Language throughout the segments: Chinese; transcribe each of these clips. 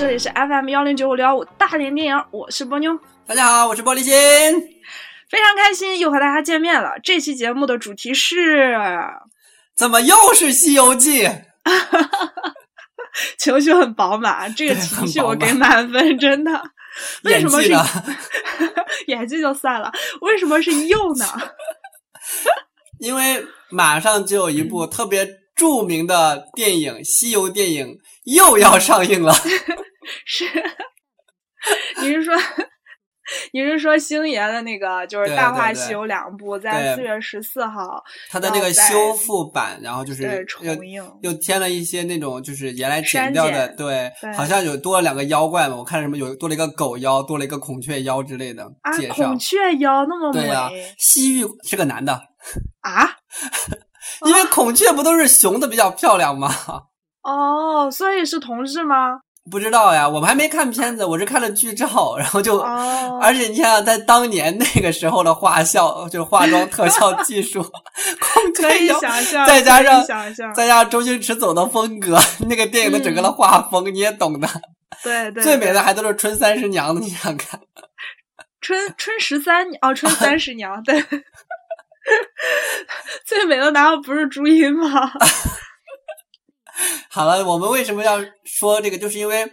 这里是 FM 幺零九五六幺五大连电影，我是波妞。大家好，我是玻璃心。非常开心又和大家见面了。这期节目的主题是，怎么又是《西游记》？情绪很饱满，这个情绪我给满分，真的。为什么是 演技就算了？为什么是又呢？因为马上就有一部特别著名的电影《西游》电影又要上映了。是，你是说？你是说星爷的那个就是《大话西游》两部，在四月十四号，他的那个修复版，然后就是重映，又添了一些那种就是原来剪掉的，对，好像有多了两个妖怪嘛，我看什么有多了一个狗妖，多了一个孔雀妖之类的介绍。孔雀妖那么美？西域是个男的啊？因为孔雀不都是雄的比较漂亮吗？哦，所以是同志吗？不知道呀，我们还没看片子，我是看了剧照，然后就，而且你想想在当年那个时候的画效，就是化妆特效技术，可以想象，再加上再加上周星驰走的风格，那个电影的整个的画风你也懂的。对对，最美的还都是春三十娘的，你想看？春春十三哦，春三十娘对，最美的难道不是朱茵吗？好了，我们为什么要说这个？就是因为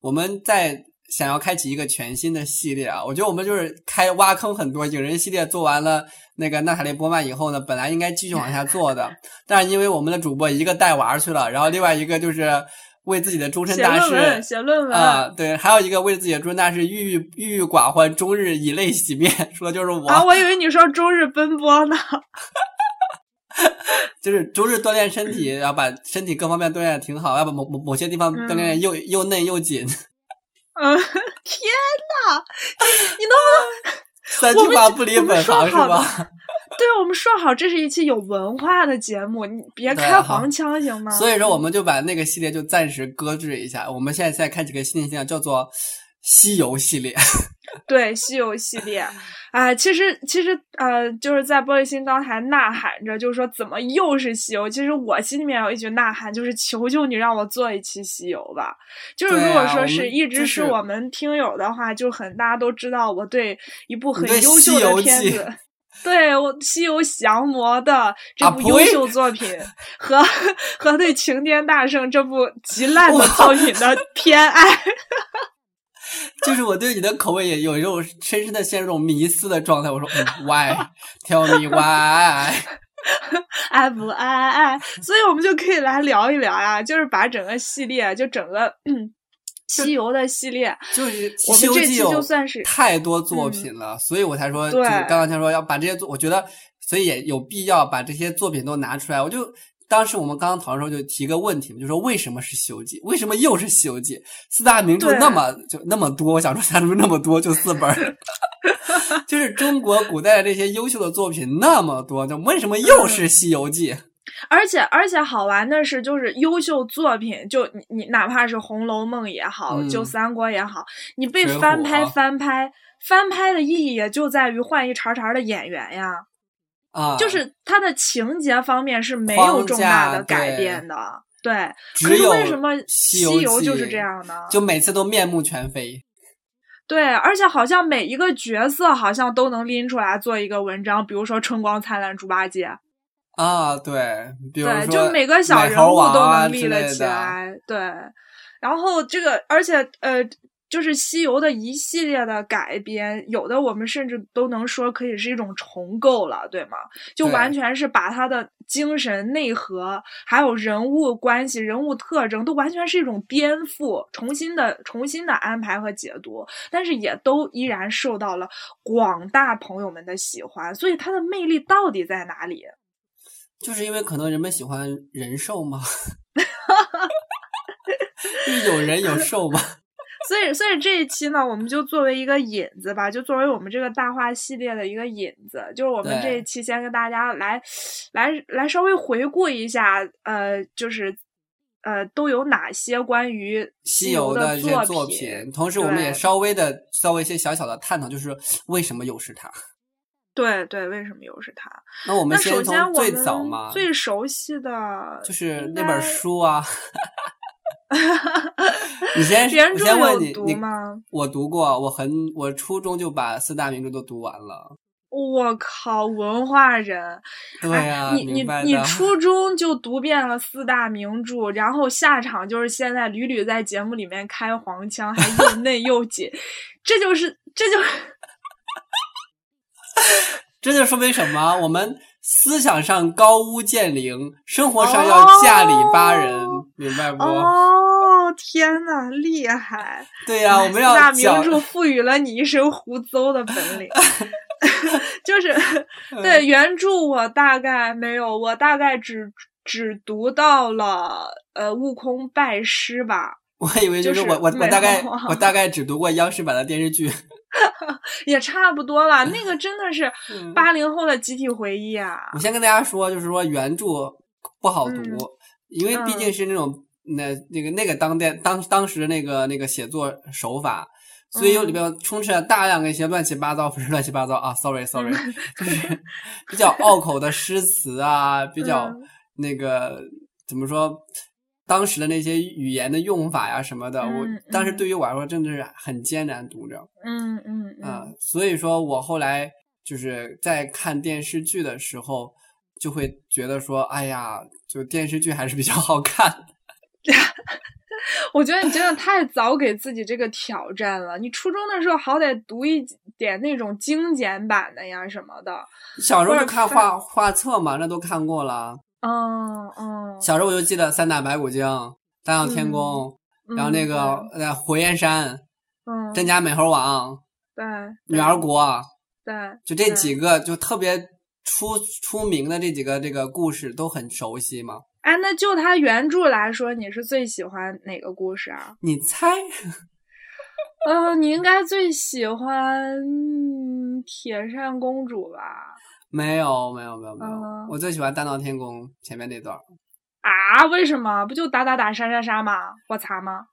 我们在想要开启一个全新的系列啊！我觉得我们就是开挖坑很多。影人系列做完了那个娜塔莉波曼以后呢，本来应该继续往下做的，但是因为我们的主播一个带娃去了，然后另外一个就是为自己的终身大事写论文啊，对，还有一个为自己的终身大事郁郁郁郁寡欢，终日以泪洗面，说的就是我啊！我以为你说终日奔波呢。就是周日锻炼身体，然后把身体各方面锻炼的挺好，要把某某某些地方锻炼又又嫩又紧。嗯，天呐，你能不能 三句话不离本行是吧？对，我们说好这是一期有文化的节目，你别开黄腔行吗？所以说，我们就把那个系列就暂时搁置一下。我们现在在看几个新的系列，叫做《西游系列》。对，西游系列。啊，其实其实呃，就是在玻璃心刚才呐喊着，就是说怎么又是西游？其实我心里面有一句呐喊，就是求求你让我做一期西游吧。就是如果说是一直是我们听友的话，就很大家都知道我对一部很优秀的片子，对我《西游降魔》的这部优秀作品 和和对《齐天大圣》这部极烂的作品的偏爱。就是我对你的口味也有一种深深的陷入这种迷思的状态。我说，Why？Tell me why？爱不爱爱？所以我们就可以来聊一聊呀，就是把整个系列，就整个西游的系列，就是我们这期就算是太多作品了，所以我才说，就是刚刚才说要把这些作，我觉得，所以也有必要把这些作品都拿出来。我就。当时我们刚刚讨论时候就提个问题嘛，就说为什么是《西游记》？为什么又是《西游记》？四大名著那么就那么多，我想说，为什么那么多？就四本 就是中国古代的这些优秀的作品那么多，就为什么又是《西游记》？而且而且好玩的是，就是优秀作品，就你你哪怕是《红楼梦》也好，就《三国》也好，你被翻拍翻拍翻拍的意义也就在于换一茬茬的演员呀。啊，就是它的情节方面是没有重大的改变的，对。可是为什么《西游》就是这样呢？就每次都面目全非。对，而且好像每一个角色好像都能拎出来做一个文章，比如说春光灿烂猪八戒。啊，对，对，就每个小人物都能立了起来。对，然后这个，而且呃。就是西游的一系列的改编，有的我们甚至都能说可以是一种重构了，对吗？就完全是把他的精神内核，还有人物关系、人物特征，都完全是一种颠覆、重新的、重新的安排和解读。但是也都依然受到了广大朋友们的喜欢。所以它的魅力到底在哪里？就是因为可能人们喜欢人兽吗？有人有兽吗？所以，所以这一期呢，我们就作为一个引子吧，就作为我们这个大话系列的一个引子，就是我们这一期先跟大家来，来，来稍微回顾一下，呃，就是，呃，都有哪些关于西游的一些作品，同时我们也稍微的稍微一些小小的探讨，就是为什么又是他？对对，为什么又是他？那我们先从最早嘛，最熟悉的就是那本书啊。你先，原著有读吗？我读过，我很，我初中就把四大名著都读完了。我靠，文化人！对呀，你你你初 中就读遍了四大名著，然后下场就是现在屡屡在节目里面开黄腔，还又 嫩又紧，这就是这就是这就说明什么？我们思想上高屋建瓴，生活上要嫁里巴人，明白不？哦，天呐，厉害！对呀，我们要四大名著赋予了你一身胡诌的本领。就是对原著，我大概没有，我大概只只读到了呃悟空拜师吧。我以为就是我我我大概我大概只读过央视版的电视剧，也差不多了。那个真的是 八零后的集体回忆啊！我先跟大家说，就是说原著不好读，因为毕竟是那种那那个那个当代当当时那个那个写作手法。所以有里边充斥了大量的一些乱七八糟，不是乱七八糟啊，sorry sorry，就是比较拗口的诗词啊，比较那个怎么说，当时的那些语言的用法呀什么的，我当时对于我来说真的是很艰难读着。嗯嗯啊，所以说我后来就是在看电视剧的时候，就会觉得说，哎呀，就电视剧还是比较好看。我觉得你真的太早给自己这个挑战了。你初中的时候好歹读一点那种精简版的呀什么的。小时候就看画画册嘛，那都看过了。嗯嗯。小时候我就记得三打白骨精、大闹天宫，然后那个呃火焰山，嗯，真假美猴王，对，女儿国，对，就这几个就特别出出名的这几个这个故事都很熟悉嘛。哎，那就它原著来说，你是最喜欢哪个故事啊？你猜？呃，你应该最喜欢铁扇公主吧？没有，没有，没有，没有。我最喜欢大闹天宫前面那段。啊？为什么？不就打打打杀杀杀吗？我擦吗？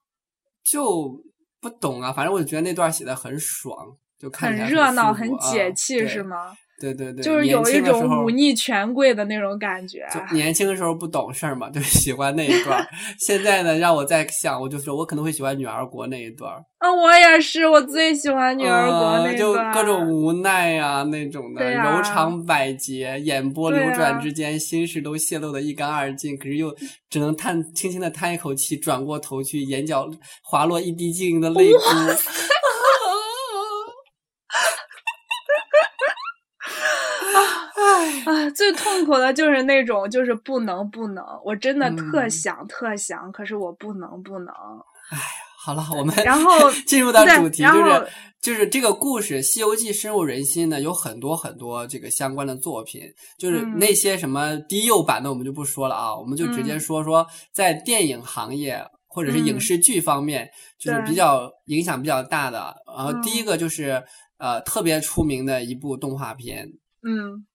就不懂啊！反正我就觉得那段写的很爽，就看很热闹，很解气，是吗？对对对，就是有一种忤逆权贵的那种感觉。就年轻的时候不懂事儿嘛，就喜欢那一段。现在呢，让我再想，我就说我可能会喜欢女儿国那一段。啊，我也是，我最喜欢女儿国那段。就各种无奈呀，那种的柔肠百结，眼波流转之间，心事都泄露的一干二净。可是又只能叹轻轻的叹一口气，转过头去，眼角滑落一滴晶莹的泪珠。啊，最痛苦的就是那种，就是不能不能，我真的特想特想，可是我不能不能。哎呀，好了，我们然后 进入到主题，就是就是这个故事《西游记》深入人心呢，有很多很多这个相关的作品，就是那些什么低幼版的我们就不说了啊，我们就直接说说在电影行业或者是影视剧方面，就是比较影响比较大的。然后第一个就是呃特别出名的一部动画片，嗯。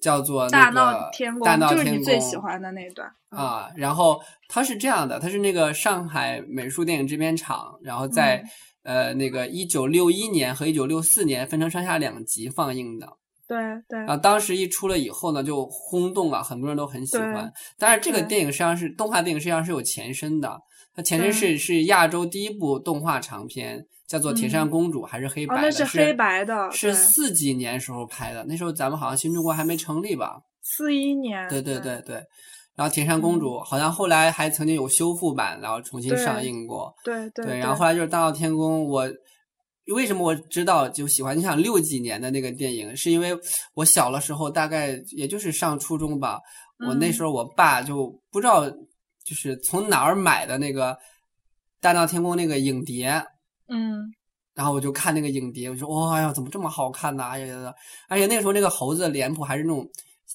叫做大闹天宫，大闹天宫就是你最喜欢的那段啊。然后它是这样的，它是那个上海美术电影制片厂，然后在呃那个一九六一年和一九六四年分成上下两集放映的。对对。啊，当时一出了以后呢，就轰动了，很多人都很喜欢。但是这个电影实际上是动画电影，实际上是有前身的。它前身是是亚洲第一部动画长片。叫做《铁扇公主》还是黑白的？是黑白的，是四几年时候拍的。那时候咱们好像新中国还没成立吧？四一年。对对对对。然后《铁扇公主》好像后来还曾经有修复版，然后重新上映过。对对。对，然后后来就是《大闹天宫》，我为什么我知道就喜欢？你想六几年的那个电影，是因为我小的时候大概也就是上初中吧，我那时候我爸就不知道就是从哪儿买的那个《大闹天宫》那个影碟。嗯，然后我就看那个影碟，我说哇呀，怎么这么好看呢？哎呀，而且那个时候那个猴子的脸谱还是那种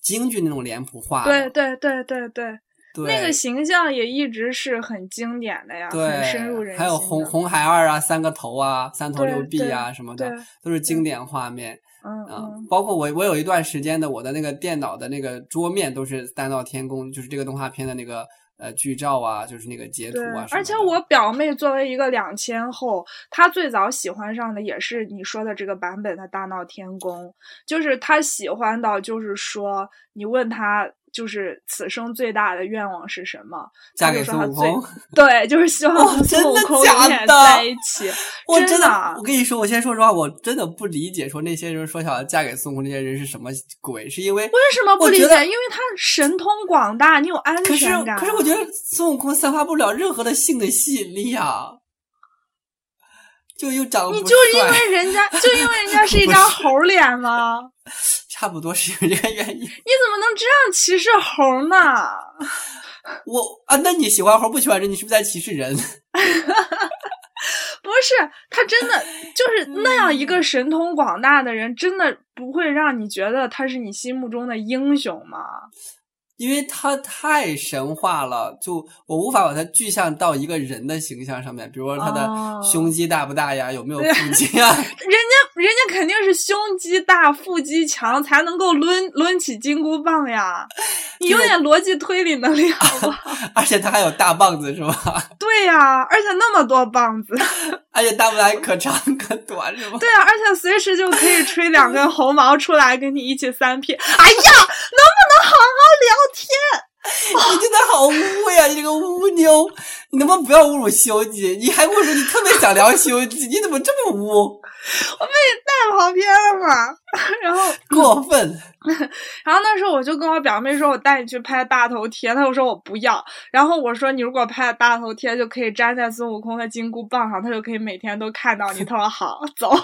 京剧那种脸谱画，对对对对对，那个形象也一直是很经典的呀，很深入人心。还有红红孩儿啊，三个头啊，三头六臂啊什么的，都是经典画面。嗯嗯，包括我我有一段时间的我的那个电脑的那个桌面都是《大闹天宫》，就是这个动画片的那个。呃，剧照啊，就是那个截图啊。而且我表妹作为一个两千后，她最早喜欢上的也是你说的这个版本的大闹天宫，就是她喜欢到，就是说你问她就是此生最大的愿望是什么？嫁给孙悟空。对，就是希望和孙悟空永远在一起。我真的，我跟你说，我先说实话，我真的不理解，说那些人说想要嫁给孙悟空那些人是什么鬼？是因为为什么不理解？因为他神通广大，你有安全感。可是，可是我觉得孙悟空散发不了任何的性的吸引力啊。就又长你就因为人家，就因为人家是一张 猴脸吗？差不多是因为这个原因。你怎么能这样歧视猴呢？我啊，那你喜欢猴不喜欢人？你是不是在歧视人？不是，他真的就是那样一个神通广大的人，真的不会让你觉得他是你心目中的英雄吗？因为他太神话了，就我无法把它具象到一个人的形象上面。比如说他的胸肌大不大呀，有没有腹肌啊？人家人家肯定是胸肌大、腹肌强，才能够抡抡起金箍棒呀。你有点逻辑推理能力好吧？而且他还有大棒子是吧？对呀，而且那么多棒子，而且大不来可长可短是吗？对啊，而且随时就可以吹两根 猴毛出来跟你一起三 P。哎呀，能不能好好聊？天，你真的好污呀！你这个污妞，你能不能不要侮辱西游记？你还跟我说你特别想聊西游记，你怎么这么污？我被你带跑偏了嘛？然后过分。然后那时候我就跟我表妹说，我带你去拍大头贴，她就说我不要。然后我说你如果拍大头贴，就可以粘在孙悟空的金箍棒上，他就可以每天都看到你。他说好，走。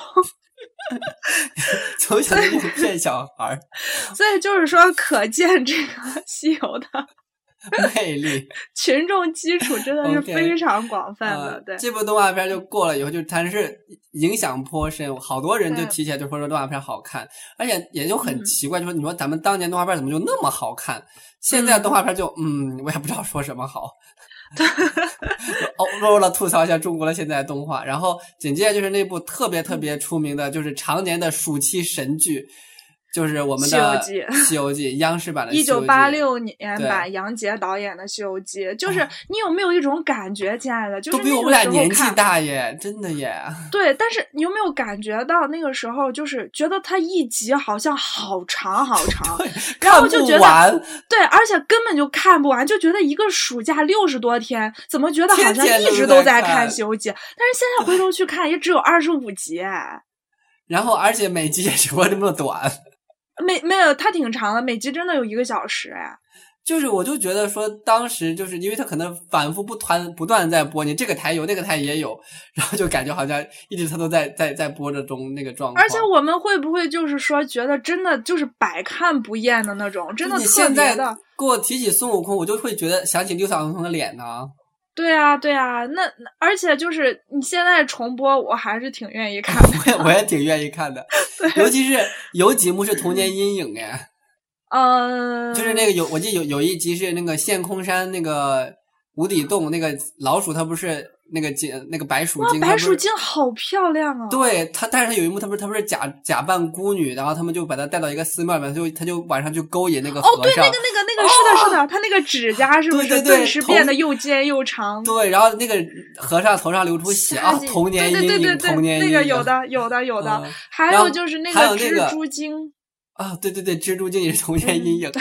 从小就骗小孩儿，所以就是说，可见这个西游的 魅力，群众基础真的是非常广泛的。对，这部动画片就过了以后，就但是影响颇深，好多人就提起来就说说动画片好看，而且也就很奇怪，就说你说咱们当年动画片怎么就那么好看，现在动画片就嗯，我也不知道说什么好。哦，弱了吐槽一下中国的现在动画，然后紧接着就是那部特别特别出名的，就是常年的暑期神剧。就是我们的《西游记》，西游记央视版的，一九八六年版杨洁导演的《西游记》，就是你有没有一种感觉，亲爱的，就是比我们俩年纪大耶，真的耶。对，但是你有没有感觉到那个时候，就是觉得它一集好像好长好 长，然后就觉得对，而且根本就看不完，就觉得一个暑假六十多天，怎么觉得好像一直都在看《西游记》？但是现在回头去看，也只有二十五集。然后，而且每集也只不过这么短。没没有，它挺长的，每集真的有一个小时哎。就是，我就觉得说，当时就是因为它可能反复不团不断在播，你这个台有，那个台也有，然后就感觉好像一直它都在在在播着中那个状况。而且我们会不会就是说，觉得真的就是百看不厌的那种，真的特别的。给我提起孙悟空，我就会觉得想起六小龄童的脸呢。对啊，对啊，那而且就是你现在重播，我还是挺愿意看。我也我也挺愿意看的，尤其是有几幕是童年阴影哎。嗯，就是那个有，我记得有有一集是那个陷空山那个无底洞那个老鼠，它不是。那个精，那个白鼠精，白鼠精好漂亮啊！对他，但是他有一幕，他不是他不是假假扮孤女，然后他们就把他带到一个寺庙里面，就他就晚上去勾引那个和尚。哦，对，那个那个那个是的，是的，他那个指甲是不是顿时变得又尖又长？对，然后那个和尚头上流出血啊，童年阴影，童年阴影。那个有的，有的，有的。还有就是那个蜘蛛精。啊，对对对，蜘蛛精也是童年阴影。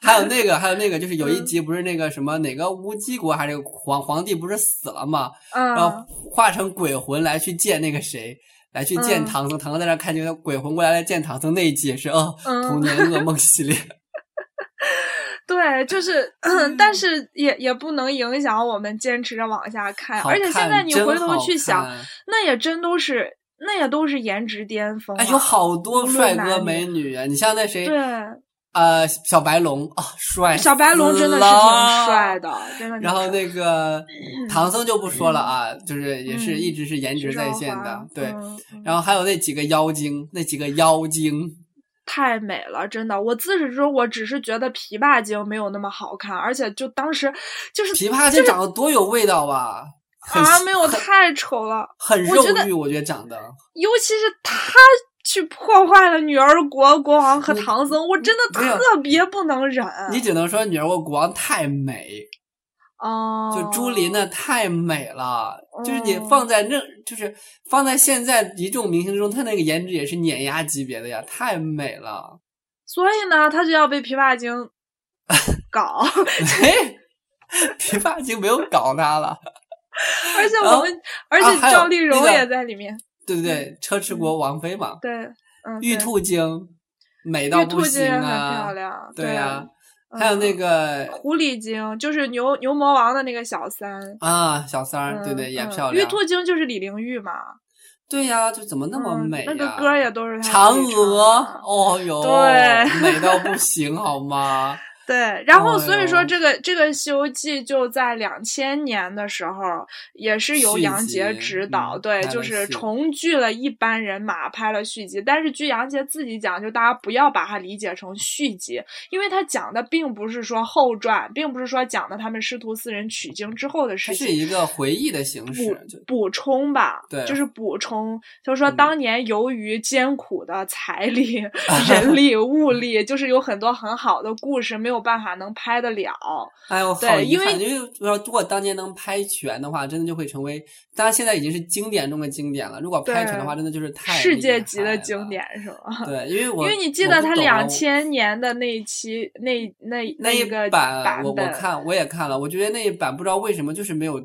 还有那个，还有那个，就是有一集不是那个什么哪个乌鸡国还是皇皇帝不是死了嘛？然后化成鬼魂来去见那个谁，来去见唐僧。唐僧在那看见鬼魂过来来见唐僧那一集也是哦，童年噩梦系列。对，就是，但是也也不能影响我们坚持着往下看。而且现在你回头去想，那也真都是。那也都是颜值巅峰，哎，有好多帅哥美女啊！你像那谁，对，呃，小白龙啊，帅，小白龙真的是挺帅的，真的。然后那个 唐僧就不说了啊，就是也是一直是颜值在线的，对。然后还有那几个妖精，那几个妖精太美了，真的。我自始至终我只是觉得琵琶精没有那么好看，而且就当时就是琵琶精长得多有味道吧。啊，没有太丑了，很肉欲，我觉得长得，尤其是他去破坏了女儿国国王和唐僧，我真的特别不能忍。你只能说女儿国国王太美，哦，就朱琳呢太美了，就是你放在那，就是放在现在一众明星中，她那个颜值也是碾压级别的呀，太美了。所以呢，他就要被琵琶精搞。哎，琵琶精没有搞他了。而且我们，而且赵丽蓉也在里面。对对对，车迟国王妃嘛。对，嗯。玉兔精，美到不行啊！漂亮。对呀。还有那个狐狸精，就是牛牛魔王的那个小三啊，小三儿，对对，也漂亮。玉兔精就是李玲玉嘛。对呀，就怎么那么美那个歌也都是嫦娥，哦哟，对，美到不行，好吗？对，然后所以说这个这个《西游记》就在两千年的时候，也是由杨洁执导，对，就是重聚了一班人马，拍了续集。但是据杨洁自己讲，就大家不要把它理解成续集，因为他讲的并不是说后传，并不是说讲的他们师徒四人取经之后的事情，是一个回忆的形式，补充吧，对，就是补充，就是说当年由于艰苦的财力、人力、物力，就是有很多很好的故事没有。办法能拍得了？哎呦，好遗憾！因为说如果当年能拍全的话，真的就会成为，当然现在已经是经典中的经典了。如果拍全的话，真的就是太世界级的经典，是吗？对，因为我因为你记得他两千年的那一期那那那一个版，我我看我也看了，我觉得那一版不知道为什么就是没有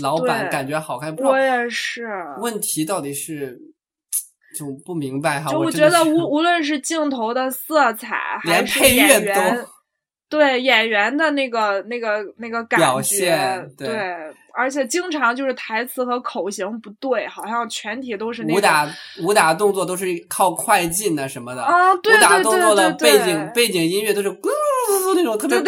老版感觉好看。我也是。问题到底是？就不明白哈。我觉得无无论是镜头的色彩，还是演员。对演员的那个、那个、那个感觉，对，而且经常就是台词和口型不对，好像全体都是那武打武打动作都是靠快进的什么的啊，武打动作的背景背景音乐都是咕那种特别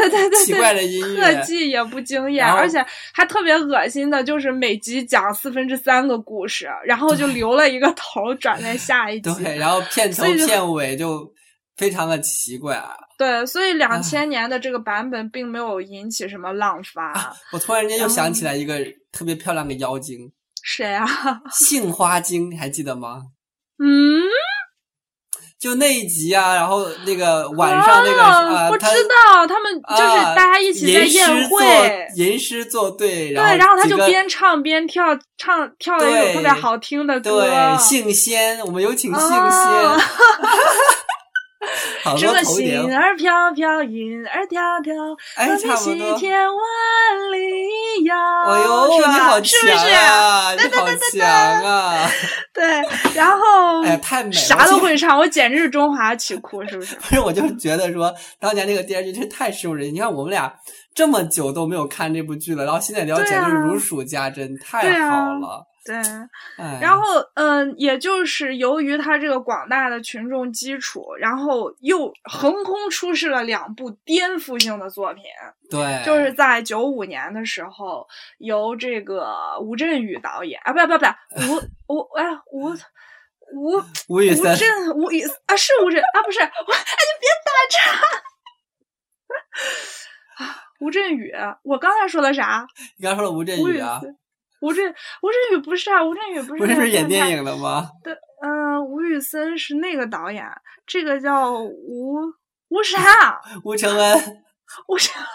奇怪的音乐，特技也不惊艳，而且还特别恶心的，就是每集讲四分之三个故事，然后就留了一个头转在下一 集，对，然后片头片尾就非常的奇怪啊。对，所以两千年的这个版本并没有引起什么浪 发。我突然间又想起来一个特别漂亮的妖精，谁啊？杏花精，还记得吗？嗯，就那一集啊，然后那个晚上那个啊，我知道他们就是大家一起在宴会，吟诗作对，对，然后他就边唱边跳，唱跳了一首特别好听的歌，对，杏仙，我们有请杏仙。什么心儿飘飘，云儿迢迢，哎，差不多。天万里遥，哎呦，你好强啊！你好强啊！对，然后哎，太美了，啥都会唱，我简直是中华曲库，是不是？不是，我就觉得说，当年那个电视剧真是太受人。你看，我们俩这么久都没有看这部剧了，然后现在聊，简直是如数家珍，太好了。对，然后嗯，也就是由于他这个广大的群众基础，然后又横空出世了两部颠覆性的作品。对，就是在九五年的时候，由这个吴镇宇导演啊，不不不，吴吴哎吴吴吴宇森，吴宇啊是吴镇啊不是我，哎你别打岔 啊，吴镇宇，我刚才说的啥？你刚说的吴镇宇啊。吴镇吴镇宇不是啊，吴镇宇不是不是演电影的吗？对，嗯，吴宇森是那个导演，这个叫吴吴啥？吴承恩。吴承恩，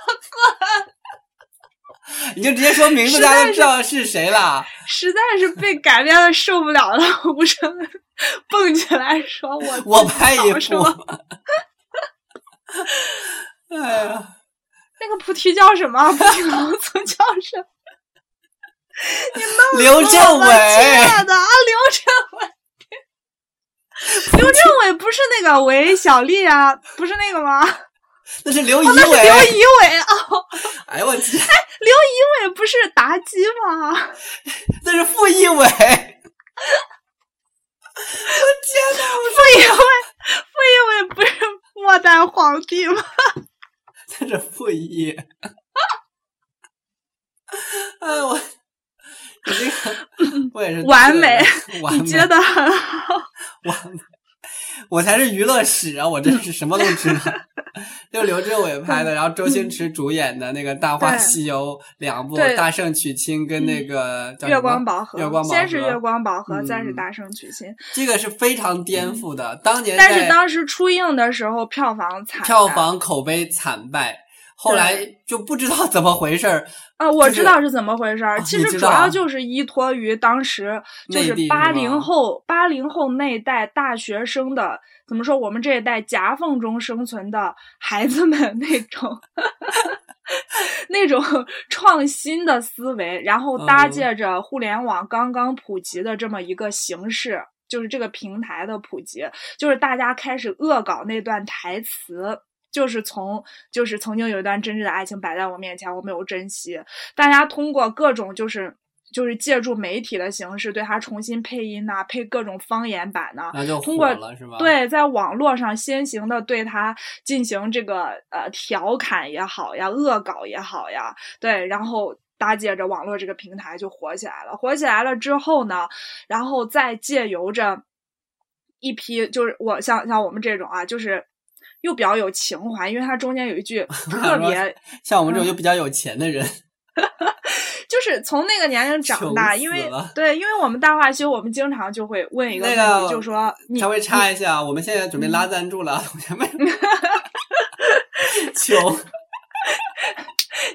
你就直接说名字，大家都知道是谁了。实在是被改编的受不了了，吴承恩蹦起来说：“我我拍一部。”哎呀，那个菩提叫什么？菩提老祖叫什么？你弄刘镇伟的啊，刘镇伟，刘镇伟不是那个韦小丽啊，不是那个吗？那是刘仪伟，刘仪伟啊！哎呦我去！哎，刘仪伟不是妲己吗？那是傅艺伟。我天哪！傅艺伟，傅艺伟不是末代皇帝吗？那是傅艺。哎我。这个 我也是完美，你觉得很好。完美，我才是娱乐史啊！我真是什么都知道。就刘镇伟拍的，然后周星驰主演的那个《大话西游》两部，《大圣娶亲》跟那个《月光宝盒》。月光宝盒先是月光宝盒，再是大圣娶亲。这个是非常颠覆的，当年但是当时出映的时候票房惨，票房口碑惨败。后来就不知道怎么回事儿。啊，我知道是怎么回事儿。其实主要就是依托于当时就是八零后八零后那代大学生的怎么说？我们这一代夹缝中生存的孩子们 那种 那种创新的思维，然后搭借着互联网刚刚普及的这么一个形式，就是这个平台的普及，就是大家开始恶搞那段台词。就是从，就是曾经有一段真挚的爱情摆在我面前，我没有珍惜。大家通过各种，就是就是借助媒体的形式，对他重新配音呐，配各种方言版呢，通过对，在网络上先行的对他进行这个呃调侃也好呀，恶搞也好呀，对，然后搭借着网络这个平台就火起来了。火起来了之后呢，然后再借由着一批，就是我像像我们这种啊，就是。又比较有情怀，因为它中间有一句 特别像我们这种就比较有钱的人，就是从那个年龄长大，因为对，因为我们大话西，我们经常就会问一个问题，就说稍微插一下，我们现在准备拉赞助了，同学们，穷，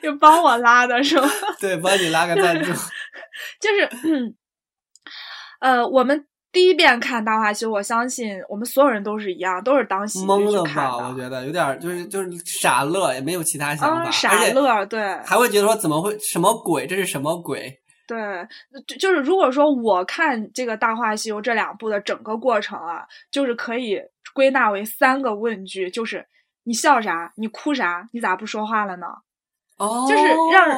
就帮我拉的是吗？对，帮你拉个赞助，就是 呃，我们。第一遍看《大话西游》，我相信我们所有人都是一样，都是当喜剧看的。我觉得有点就是就是傻乐，也没有其他想法。傻乐，对。还会觉得说怎么会什么鬼？这是什么鬼？对，就就是如果说我看这个《大话西游》这两部的整个过程啊，就是可以归纳为三个问句：就是你笑啥？你哭啥？你咋不说话了呢？哦，就是让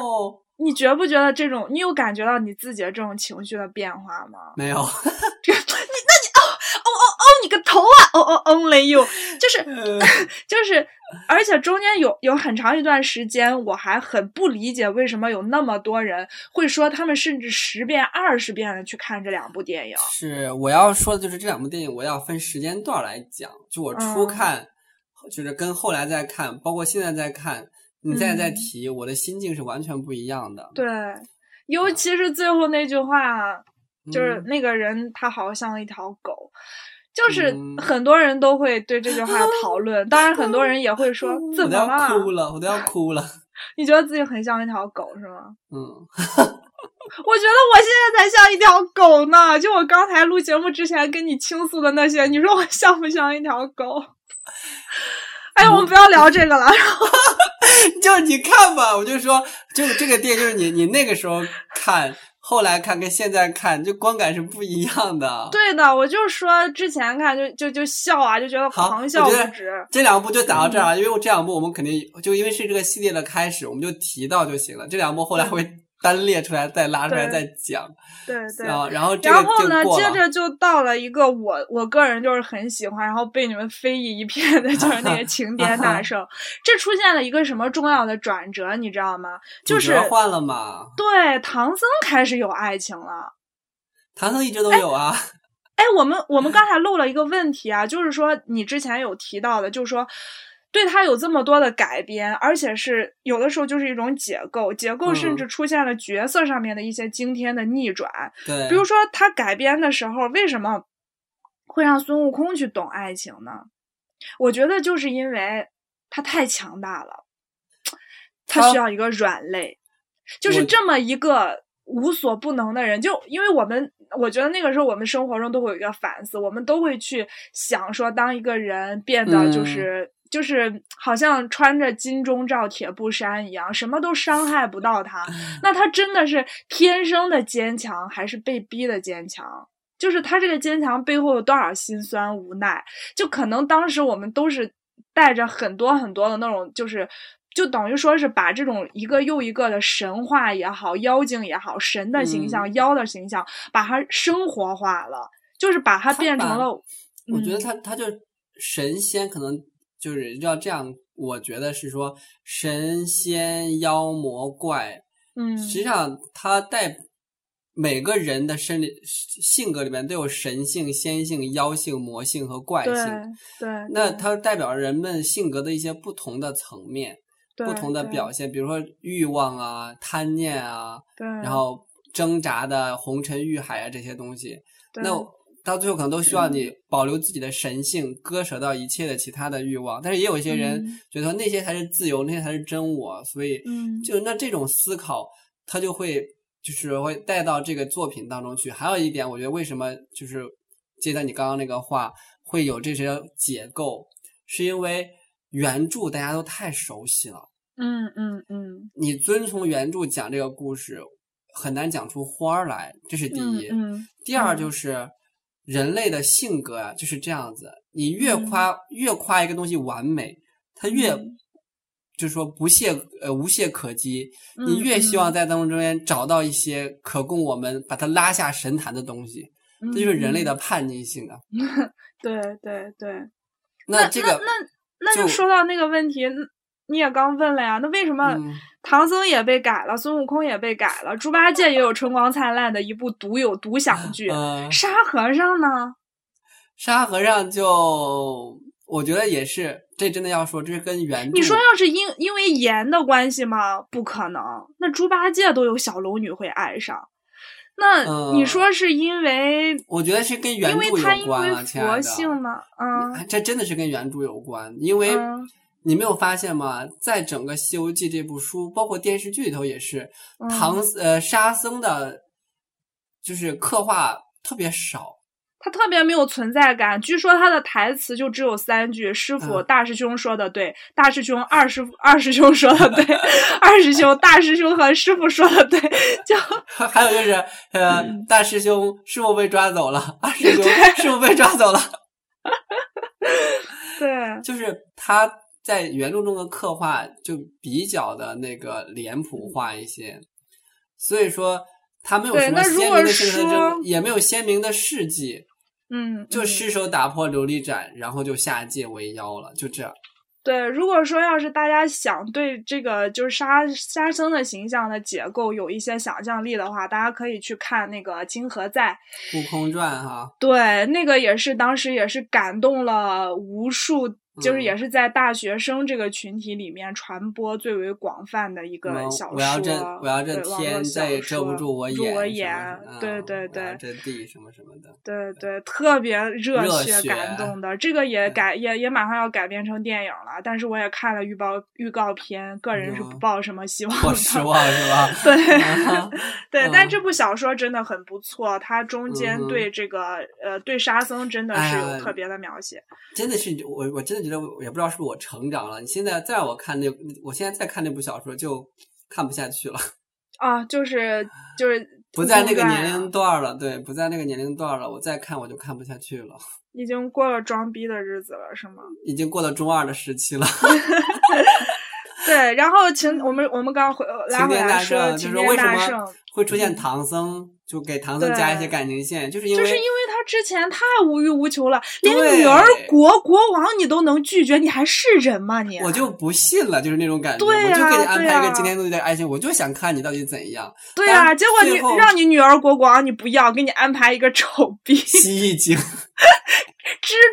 你觉不觉得这种？你有感觉到你自己的这种情绪的变化吗？没有。这你那你哦哦哦哦你个头啊！哦哦 only you，就是就是，而且中间有有很长一段时间，我还很不理解为什么有那么多人会说他们甚至十遍二十遍的去看这两部电影。是我要说的就是这两部电影，我要分时间段来讲。就我初看，就是跟后来再看，包括现在在看，你现在在提，我的心境是完全不一样的。对，尤其是最后那句话。就是那个人，他好像一条狗，就是很多人都会对这句话 讨论。当然，很多人也会说 怎么了？哭了，我都要哭了。你觉得自己很像一条狗是吗？嗯，我觉得我现在才像一条狗呢。就我刚才录节目之前跟你倾诉的那些，你说我像不像一条狗？哎呀，我们不要聊这个了。就你看吧，我就说，就这个电影，就是你你那个时候看。后来看跟现在看，就观感是不一样的。对的，我就说之前看就就就笑啊，就觉得狂笑不止。这两部就打到这儿啊，因为我这两部我们肯定就因为是这个系列的开始，我们就提到就行了。这两部后来会。单列出来，再拉出来，再讲。对对。然后，然后，然后呢？接着就到了一个我我个人就是很喜欢，然后被你们非议一片的，就是那个情颠大 圣。这出现了一个什么重要的转折，你知道吗？就是换了嘛。对，唐僧开始有爱情了。唐僧一直都有啊。哎，我们我们刚才漏了一个问题啊，就是说你之前有提到的，就是说。对他有这么多的改编，而且是有的时候就是一种解构，解构甚至出现了角色上面的一些惊天的逆转。对，比如说他改编的时候，为什么会让孙悟空去懂爱情呢？我觉得就是因为他太强大了，他需要一个软肋，就是这么一个无所不能的人。就因为我们，我觉得那个时候我们生活中都会有一个反思，我们都会去想说，当一个人变得就是。就是好像穿着金钟罩铁布衫一样，什么都伤害不到他。那他真的是天生的坚强，还是被逼的坚强？就是他这个坚强背后有多少心酸无奈？就可能当时我们都是带着很多很多的那种，就是就等于说是把这种一个又一个的神话也好、妖精也好、神的形象、妖的形象，把它生活化了，就是把它变成了。我觉得他他就神仙可能。就是要这样，我觉得是说神仙妖魔怪，嗯，实际上它带每个人的生理性格里面都有神性、仙性、妖性、魔性和怪性，对，那它代表人们性格的一些不同的层面，不同的表现，比如说欲望啊、贪念啊，对，然后挣扎的红尘欲海啊这些东西，那到最后可能都需要你保留自己的神性，割舍到一切的其他的欲望。但是也有一些人觉得那些才是自由，那些才是真我。所以，就那这种思考，他就会就是会带到这个作品当中去。还有一点，我觉得为什么就是接到你刚刚那个话，会有这些解构，是因为原著大家都太熟悉了。嗯嗯嗯，你遵从原著讲这个故事，很难讲出花儿来，这是第一。第二就是。人类的性格啊就是这样子，你越夸越夸一个东西完美，它越就是说不懈呃无懈可击，你越希望在当中间找到一些可供我们把它拉下神坛的东西，这就是人类的叛逆性啊。对对对，那这个那那就说到那个问题。你也刚问了呀，那为什么唐僧也被改了，孙悟空也被改了，猪八戒也有春光灿烂的一部独有独享 剧，沙和尚呢？沙和尚就我觉得也是，这真的要说，这是跟原你说要是因因为盐的关系吗？不可能，那猪八戒都有小龙女会爱上，那你说是因为？我觉得是跟原著有关了，佛性吗？嗯，这真的是跟原著有关，因为。你没有发现吗？在整个《西游记》这部书，包括电视剧里头也是，唐呃沙僧的，就是刻画特别少，他特别没有存在感。据说他的台词就只有三句：“师傅，大师兄说的对，大师兄二师二师兄说的对，二师兄大师兄和师傅说的对。”就 还有就是呃，大师兄师傅被抓走了，二师兄师傅被抓走了，对，就是他。在原著中的刻画就比较的那个脸谱化一些，所以说他没有什么鲜明的身份证，也没有鲜明的事迹，嗯，就失手打破琉璃盏，然后就下界为妖了，就这样。对，如果说要是大家想对这个就是沙沙僧的形象的结构有一些想象力的话，大家可以去看那个《金河在悟空传》哈。对，那个也是当时也是感动了无数。就是也是在大学生这个群体里面传播最为广泛的一个小说，我要这我要这天再也遮不住我眼，对对对，这地什么什么的，对对，特别热血感动的，这个也。改也也马上要改编成电影了，但是我也看了预报预告片，个人是不抱什么希望，失望是吧？对？对，但这部小说真的很不错，它中间对这个呃对沙僧真的是有特别的描写，真的是我我真的。觉得也不知道是不是我成长了。你现在再让我看那，我现在再看那部小说就看不下去了。啊，就是就是不在那个年龄段了，对，不在那个年龄段了。我再看我就看不下去了。已经过了装逼的日子了，是吗？已经过了中二的时期了。对，然后秦，我们我们刚回拉回来说，就是为什么会出现唐僧？就给唐僧加一些感情线，就是因为就是因为他之前太无欲无求了，连女儿国国王你都能拒绝，你还是人吗？你我就不信了，就是那种感觉，我就给你安排一个惊天动地的爱情，我就想看你到底怎样。对啊，结果你让你女儿国国王你不要，给你安排一个丑逼蜥蜴精，蜘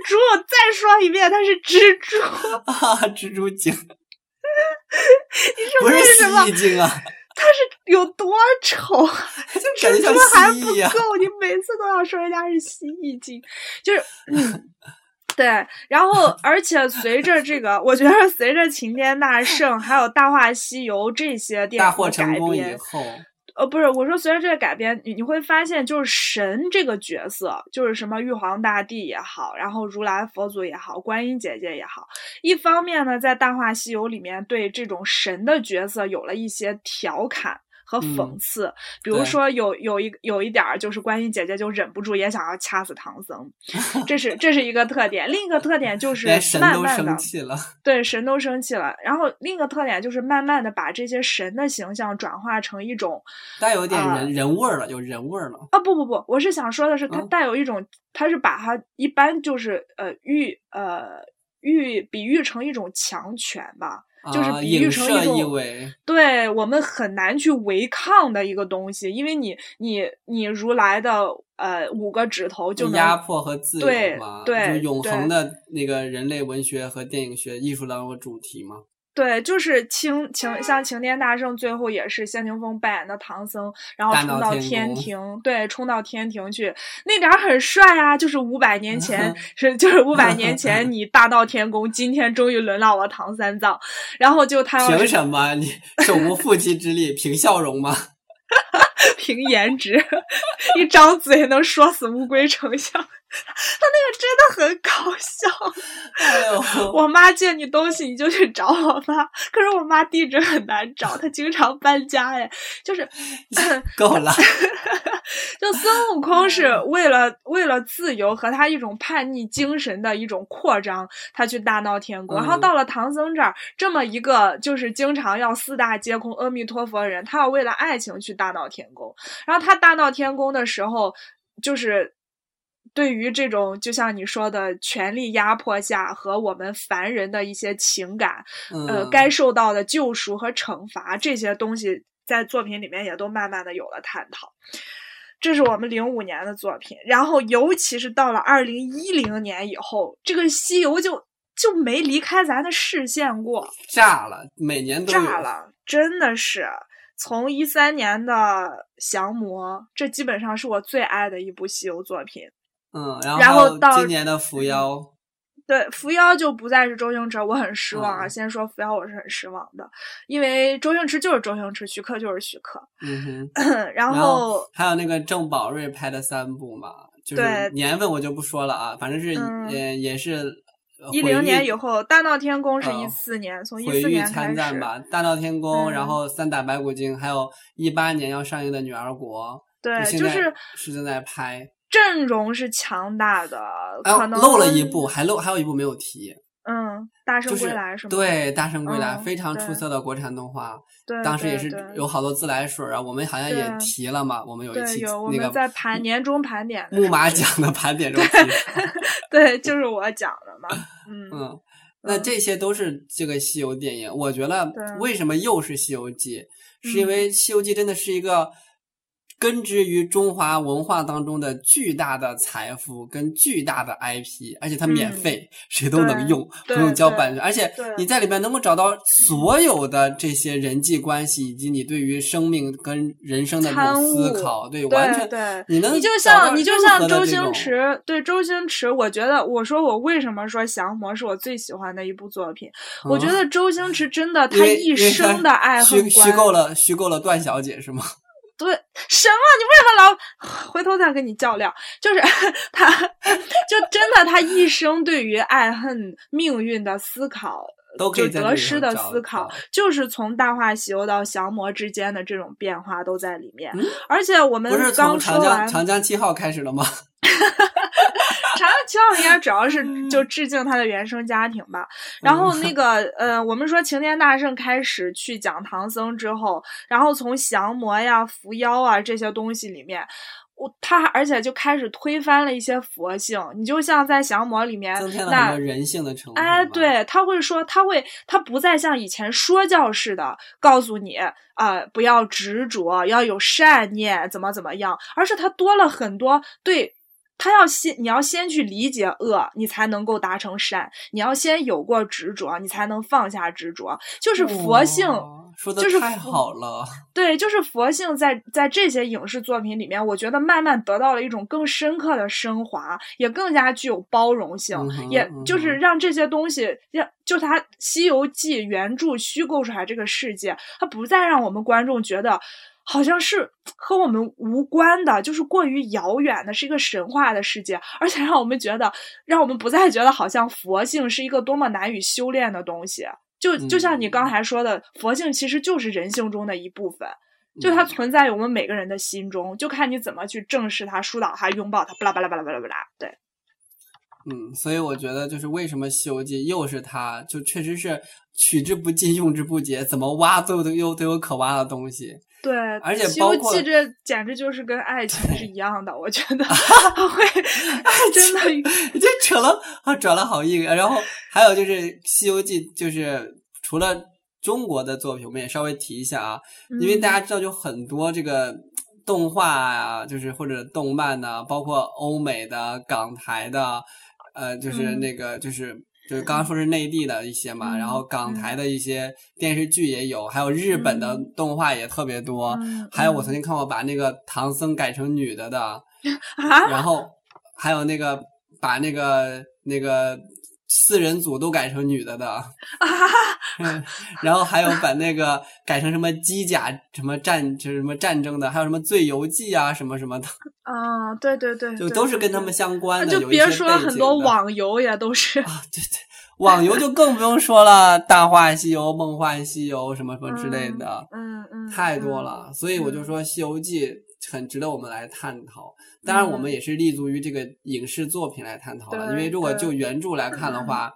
蛛。再说一遍，他是蜘蛛 啊，蜘蛛精，你说为什么？蜥蜴精啊。他是有多丑？感觉像还不够，你每次都要说人家是蜥蜴精，就是嗯，对。然后，而且随着这个，我觉得随着齐天大圣还有大话西游这些电影改编。呃，不是，我说随着这个改编，你你会发现，就是神这个角色，就是什么玉皇大帝也好，然后如来佛祖也好，观音姐姐也好，一方面呢，在《大话西游》里面对这种神的角色有了一些调侃。和讽刺，比如说有有一有一点儿，就是观音姐姐就忍不住也想要掐死唐僧，这是这是一个特点。另一个特点就 是慢慢的，对神都生气了。然后另一个特点就是慢慢的把这些神的形象转化成一种带有点人人味儿了，有人味儿了。啊不不不，我是想说的是，它带有一种，它是把它一般就是呃喻呃喻比喻成一种强权吧。就是比喻成一种，对我们很难去违抗的一个东西，因为你你你如来的呃五个指头就压迫和自由嘛，对永恒的那个人类文学和电影学艺术当中的主题嘛。对，就是青晴像晴天大圣，最后也是谢霆锋扮演的唐僧，然后冲到天庭，对，冲到天庭去，那点儿很帅啊！就是五百年前，是就是五百年前 你大闹天宫，今天终于轮到我唐三藏，然后就他凭什么？你 手无缚鸡之力，凭笑容吗？凭颜值，一张嘴能说死乌龟丞相。他那个真的很搞笑。哎呦，我妈借你东西你就去找我妈，可是我妈地址很难找，她经常搬家哎。就是 够了。就孙悟空是为了为了自由和他一种叛逆精神的一种扩张，他去大闹天宫。然后到了唐僧这儿，这么一个就是经常要四大皆空阿弥陀佛的人，他要为了爱情去大闹天宫。然后他大闹天宫的时候，就是。对于这种就像你说的权力压迫下和我们凡人的一些情感，呃，该受到的救赎和惩罚这些东西，在作品里面也都慢慢的有了探讨。这是我们零五年的作品，然后尤其是到了二零一零年以后，这个西游就就没离开咱的视线过，炸了，每年都炸了，真的是从一三年的降魔，这基本上是我最爱的一部西游作品。嗯，然后到今年的扶摇，对扶摇就不再是周星驰，我很失望啊。先说扶摇，我是很失望的，因为周星驰就是周星驰，徐克就是徐克。嗯哼，然后还有那个郑宝瑞拍的三部嘛，就是年份我就不说了啊，反正是也也是一零年以后，《大闹天宫》是一四年，从一四年参战吧，《大闹天宫》，然后《三打白骨精》，还有一八年要上映的《女儿国》，对，就是是正在拍。阵容是强大的，可能漏了一部，还漏还有一部没有提。嗯，大圣归来是吗？对，大圣归来非常出色的国产动画，对，当时也是有好多自来水啊。我们好像也提了嘛，我们有一期那个在盘年终盘点木马奖的盘点 中提。对，就是我讲的嘛。嗯，那这些都是这个西游电影。我觉得为什么又是西游记？是因为西游记真的是一个。根植于中华文化当中的巨大的财富跟巨大的 IP，而且它免费，谁都能用，不用交版权。而且你在里面能够找到所有的这些人际关系，以及你对于生命跟人生的这种思考，对，完全对。你能你就像你就像周星驰，对周星驰，我觉得我说我为什么说《降魔》是我最喜欢的一部作品？我觉得周星驰真的他一生的爱虚虚构了虚构了段小姐是吗？对，什么？你为什么老回头再跟你较量？就是他，就真的他一生对于爱恨命运的思考，就得失的思考，就是从《大话西游》到降魔之间的这种变化都在里面。而且我们刚说完《长江七号》开始了吗？长江七号应该主要是就致敬他的原生家庭吧。然后 那个呃，我们说晴天大圣开始去讲唐僧之后，然后从降魔呀、伏妖啊这些东西里面，我他而且就开始推翻了一些佛性。你就像在降魔里面，增添了很多人性的成分。哎，对他会说，他会他不再像以前说教似的告诉你啊，不要执着，要有善念，怎么怎么样，而是他多了很多对。他要先，你要先去理解恶，你才能够达成善。你要先有过执着，你才能放下执着。就是佛性，说的太好了。对，就是佛性在在这些影视作品里面，我觉得慢慢得到了一种更深刻的升华，也更加具有包容性，也就是让这些东西，让就他《西游记》原著虚构出来这个世界，它不再让我们观众觉得。好像是和我们无关的，就是过于遥远的，是一个神话的世界，而且让我们觉得，让我们不再觉得好像佛性是一个多么难以修炼的东西。就就像你刚才说的，佛性其实就是人性中的一部分，就它存在于我们每个人的心中，就看你怎么去正视它、疏导它、拥抱它。巴拉巴拉巴拉巴拉巴拉，对。嗯，所以我觉得就是为什么《西游记》又是它，就确实是取之不尽、用之不竭，怎么挖都都又都有可挖的东西。对，而且《西游记》这简直就是跟爱情是一样的，我觉得 会 真的这扯了啊，转了好硬。然后还有就是《西游记》，就是除了中国的作品，我们也稍微提一下啊，因为大家知道，就很多这个动画啊，就是或者动漫呢，包括欧美的、港台的，呃，就是那个就是就是刚刚说是内地的一些嘛，然后港台的一些电视剧也有，还有日本的动画也特别多，还有我曾经看过把那个唐僧改成女的的，然后还有那个把那个那个。四人组都改成女的的，然后还有把那个改成什么机甲什么战就是什么战争的，还有什么醉游记啊什么什么的。啊，对对对，就都是跟他们相关的。就别说很多网游也都是啊，对对，网游就更不用说了，《大话西游》《梦幻西游》什么什么之类的，嗯嗯，太多了。所以我就说《西游记》很值得我们来探讨。当然，我们也是立足于这个影视作品来探讨了，因为如果就原著来看的话，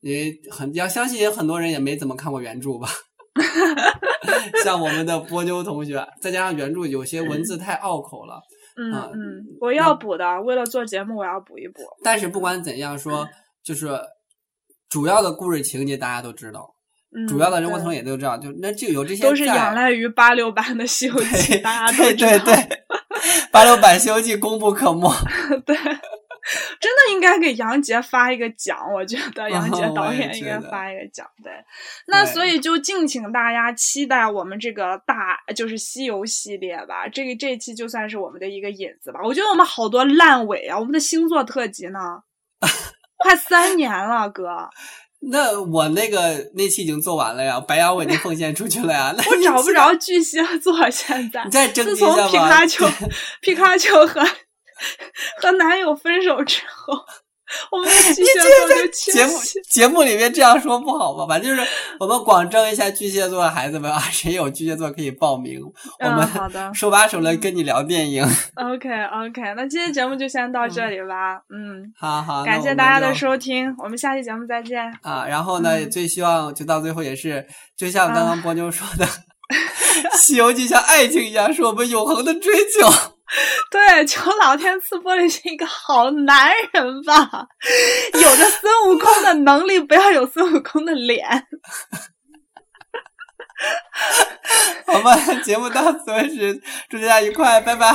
也很要相信，有很多人也没怎么看过原著吧。像我们的波妞同学，再加上原著有些文字太拗口了。嗯嗯，我要补的，为了做节目，我要补一补。但是不管怎样说，就是主要的故事情节大家都知道，主要的人物层也都知道，就那就有这些都是仰赖于八六版的《西游记》，大家都知道。对对对。八六版《西游记》功不可没，对，真的应该给杨洁发一个奖，我觉得杨洁导演应该发一个奖。对，那所以就敬请大家期待我们这个大就是西游系列吧。这个这期就算是我们的一个引子吧。我觉得我们好多烂尾啊，我们的星座特辑呢，快三年了，哥。那我那个那期已经做完了呀，白羊我已经奉献出去了呀。我找不着巨蟹座，现在。你再征集一下吧。自从皮卡丘、皮卡丘和和男友分手之后。我们巨蟹座就节目节目里面这样说不好吧？反正就是我们广征一下巨蟹座的孩子们啊，谁有巨蟹座可以报名，我们好的 手把手的跟你聊电影。OK OK，那今天节目就先到这里吧。嗯，好好，感谢大家的收听，我们下期节目再见。啊，然后呢，最希望就到最后也是，就像刚刚波妞说的，《西游记》像爱情一样，是我们永恒的追求。对，求老天赐玻璃心一个好男人吧，有着孙悟空的能力，不要有孙悟空的脸。好吧，节目到此为止，祝大家愉快，拜拜。